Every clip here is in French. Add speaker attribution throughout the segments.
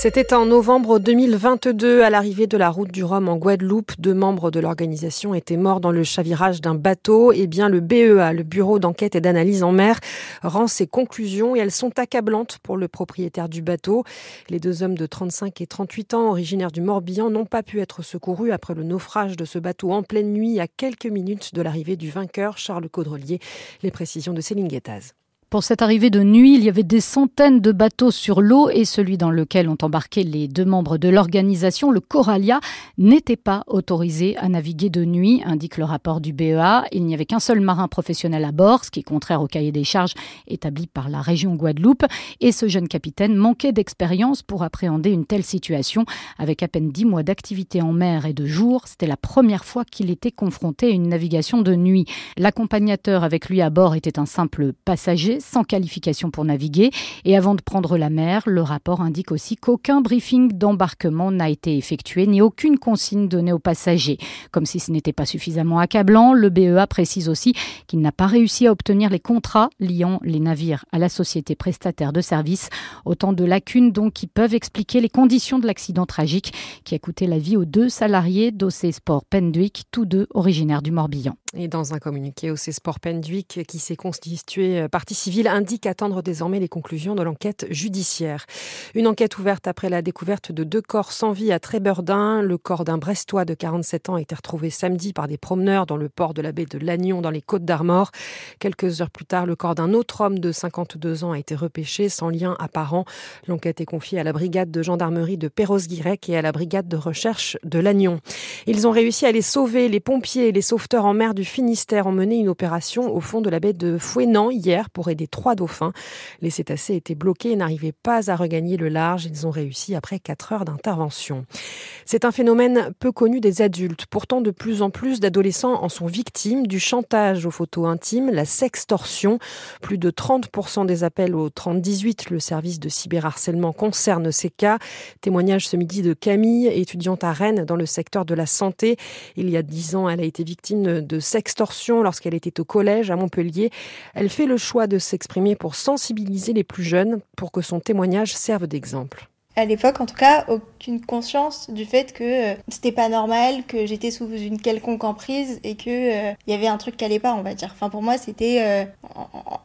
Speaker 1: C'était en novembre 2022, à l'arrivée de la route du Rhum en Guadeloupe. Deux membres de l'organisation étaient morts dans le chavirage d'un bateau. Eh bien, le BEA, le Bureau d'enquête et d'analyse en mer, rend ses conclusions et elles sont accablantes pour le propriétaire du bateau. Les deux hommes de 35 et 38 ans, originaires du Morbihan, n'ont pas pu être secourus après le naufrage de ce bateau en pleine nuit à quelques minutes de l'arrivée du vainqueur, Charles Caudrelier. Les précisions de Céline Guettaz.
Speaker 2: Pour cette arrivée de nuit, il y avait des centaines de bateaux sur l'eau et celui dans lequel ont embarqué les deux membres de l'organisation, le Coralia, n'était pas autorisé à naviguer de nuit, indique le rapport du BEA. Il n'y avait qu'un seul marin professionnel à bord, ce qui est contraire au cahier des charges établi par la région Guadeloupe. Et ce jeune capitaine manquait d'expérience pour appréhender une telle situation. Avec à peine dix mois d'activité en mer et de jour, c'était la première fois qu'il était confronté à une navigation de nuit. L'accompagnateur avec lui à bord était un simple passager sans qualification pour naviguer. Et avant de prendre la mer, le rapport indique aussi qu'aucun briefing d'embarquement n'a été effectué ni aucune consigne donnée aux passagers. Comme si ce n'était pas suffisamment accablant, le BEA précise aussi qu'il n'a pas réussi à obtenir les contrats liant les navires à la société prestataire de services. Autant de lacunes donc qui peuvent expliquer les conditions de l'accident tragique qui a coûté la vie aux deux salariés d'OC Sport Pendwick, tous deux originaires du Morbihan.
Speaker 1: Et dans un communiqué, OC Sport Pendwick, qui s'est constitué partie civile, indique attendre désormais les conclusions de l'enquête judiciaire. Une enquête ouverte après la découverte de deux corps sans vie à Tréberdin. Le corps d'un Brestois de 47 ans a été retrouvé samedi par des promeneurs dans le port de la baie de Lannion, dans les Côtes d'Armor. Quelques heures plus tard, le corps d'un autre homme de 52 ans a été repêché sans lien apparent. L'enquête est confiée à la brigade de gendarmerie de Perros-Guirec et à la brigade de recherche de Lannion. Ils ont réussi à les sauver. Les pompiers et les sauveteurs en mer du Finistère ont mené une opération au fond de la baie de Fouenan hier pour aider trois dauphins. Les cétacés étaient bloqués et n'arrivaient pas à regagner le large. Ils ont réussi après quatre heures d'intervention. C'est un phénomène peu connu des adultes. Pourtant, de plus en plus d'adolescents en sont victimes du chantage aux photos intimes, la sextorsion. Plus de 30% des appels au 3018, le service de cyberharcèlement, concernent ces cas. Témoignage ce midi de Camille, étudiante à Rennes dans le secteur de la santé. Il y a dix ans, elle a été victime de sextorsion lorsqu'elle était au collège à Montpellier. Elle fait le choix de s'exprimer pour sensibiliser les plus jeunes pour que son témoignage serve d'exemple
Speaker 3: à l'époque en tout cas aucune conscience du fait que euh, c'était pas normal que j'étais sous une quelconque emprise et que il euh, y avait un truc qui allait pas on va dire. Enfin pour moi c'était euh,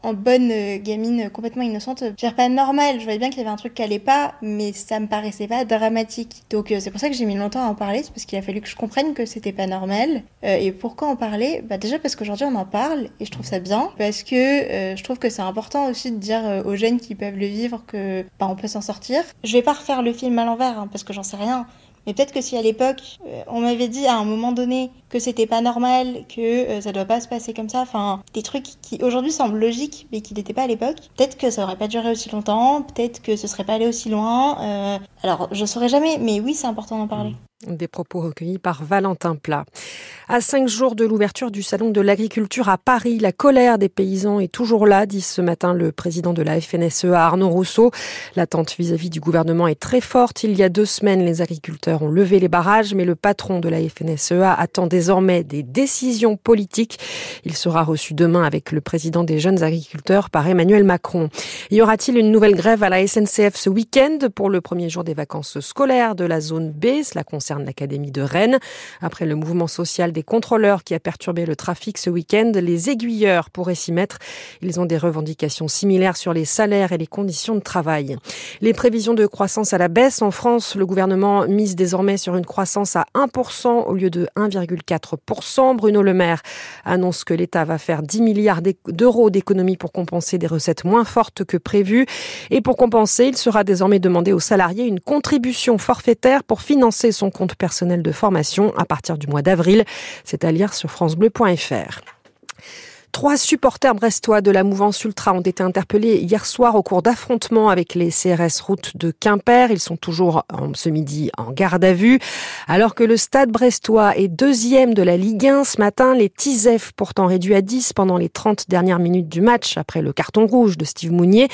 Speaker 3: en, bonne gamine complètement innocente je dirais pas normal. Je voyais bien qu'il y avait un truc qui allait pas mais ça me paraissait pas dramatique. Donc c'est pour ça que j'ai mis longtemps à en parler c'est parce qu'il a fallu que je comprenne que c'était pas normal. Et pourquoi en parler? Bah déjà parce qu'aujourd'hui on en parle et je trouve ça bien parce que je trouve que c'est important aussi de dire aux jeunes qui peuvent le vivre que bah, on peut s'en sortir. Je vais pas faire le film à l'envers, hein, parce que j'en sais rien. Mais peut-être que si à l'époque, euh, on m'avait dit à un moment donné que c'était pas normal, que euh, ça doit pas se passer comme ça, enfin, des trucs qui aujourd'hui semblent logiques, mais qui n'étaient pas à l'époque, peut-être que ça aurait pas duré aussi longtemps, peut-être que ce serait pas allé aussi loin. Euh, alors, je saurais jamais, mais oui, c'est important d'en parler.
Speaker 1: Des propos recueillis par Valentin Plat. À cinq jours de l'ouverture du Salon de l'agriculture à Paris, la colère des paysans est toujours là, dit ce matin le président de la FNSEA Arnaud Rousseau. L'attente vis-à-vis du gouvernement est très forte. Il y a deux semaines, les agriculteurs ont levé les barrages, mais le patron de la FNSEA attend désormais des décisions politiques. Il sera reçu demain avec le président des jeunes agriculteurs par Emmanuel Macron. Y aura-t-il une nouvelle grève à la SNCF ce week-end pour le premier jour des vacances scolaires de la zone B? Cela concerne l'Académie de Rennes. Après le mouvement social des contrôleurs qui a perturbé le trafic ce week-end, les aiguilleurs pourraient s'y mettre. Ils ont des revendications similaires sur les salaires et les conditions de travail. Les prévisions de croissance à la baisse en France, le gouvernement mise désormais sur une croissance à 1% au lieu de 1,4%. Bruno Le Maire annonce que l'État va faire 10 milliards d'euros d'économies pour compenser des recettes moins fortes que prévues. Et pour compenser, il sera désormais demandé aux salariés une contribution forfaitaire pour financer son compte personnel de formation à partir du mois d'avril. C'est à lire sur francebleu.fr. Trois supporters brestois de la mouvance ultra ont été interpellés hier soir au cours d'affrontements avec les CRS route de Quimper. Ils sont toujours ce midi en garde à vue. Alors que le stade brestois est deuxième de la Ligue 1 ce matin, les Tisef, pourtant réduits à 10 pendant les 30 dernières minutes du match après le carton rouge de Steve Mounier,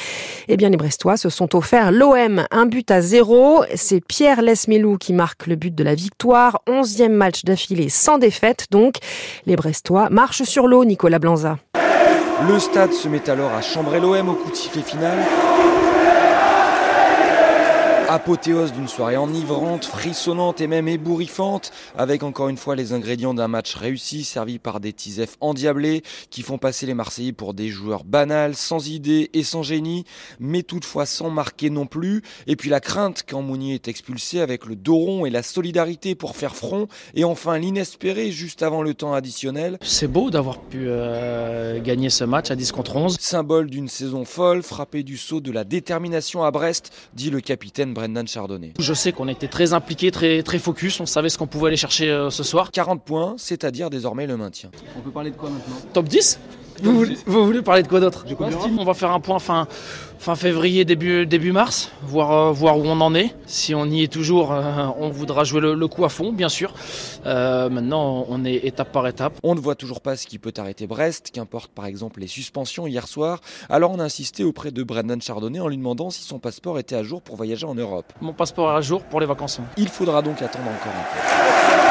Speaker 1: eh bien les Brestois se sont offerts l'OM, un but à zéro. C'est Pierre Lesmelou qui marque le but de la victoire. Onzième match d'affilée sans défaite donc. Les Brestois marchent sur l'eau, Nicolas Blanza.
Speaker 4: Le stade se met alors à chambrer l'OM au coup de sifflet final. Apothéose d'une soirée enivrante, frissonnante et même ébouriffante, avec encore une fois les ingrédients d'un match réussi, servi par des tisefs endiablés qui font passer les Marseillais pour des joueurs banals, sans idées et sans génie, mais toutefois sans marquer non plus. Et puis la crainte quand Mounier est expulsé avec le dos rond et la solidarité pour faire front. Et enfin l'inespéré juste avant le temps additionnel.
Speaker 5: C'est beau d'avoir pu euh, gagner ce match à 10 contre 11.
Speaker 4: Symbole d'une saison folle, frappé du saut de la détermination à Brest, dit le capitaine Brendan Chardonnay.
Speaker 5: Je sais qu'on était très impliqués, très, très focus, on savait ce qu'on pouvait aller chercher euh, ce soir.
Speaker 4: 40 points, c'est-à-dire désormais le maintien.
Speaker 6: On peut parler de quoi maintenant?
Speaker 5: Top 10 vous voulez, vous voulez, parler de quoi d'autre On va faire un point fin, fin février, début, début mars, voir, euh, voir où on en est. Si on y est toujours, euh, on voudra jouer le, le, coup à fond, bien sûr. Euh, maintenant, on est étape par étape.
Speaker 4: On ne voit toujours pas ce qui peut arrêter Brest, qu'importe par exemple les suspensions hier soir. Alors on a insisté auprès de Brendan Chardonnay en lui demandant si son passeport était à jour pour voyager en Europe.
Speaker 5: Mon passeport est à jour pour les vacances.
Speaker 4: Il faudra donc attendre encore un peu.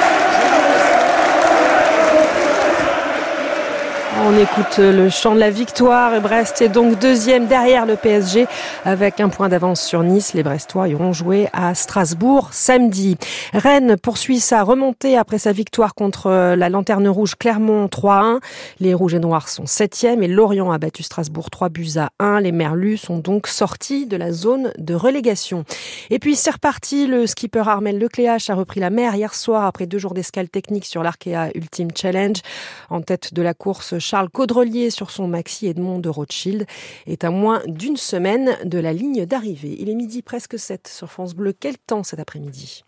Speaker 1: On écoute le chant de la victoire Brest est donc deuxième derrière le PSG avec un point d'avance sur Nice. Les Brestois iront jouer à Strasbourg samedi. Rennes poursuit sa remontée après sa victoire contre la Lanterne Rouge Clermont 3-1. Les Rouges et Noirs sont septième et Lorient a battu Strasbourg 3 buts à 1. Les Merlus sont donc sortis de la zone de relégation. Et puis c'est reparti. Le skipper Armel Lecléache a repris la mer hier soir après deux jours d'escale technique sur l'Arkea Ultimate Challenge. En tête de la course, Charles Caudrelier sur son Maxi Edmond de Rothschild est à moins d'une semaine de la ligne d'arrivée. Il est midi presque 7 sur France Bleu. Quel temps cet après-midi?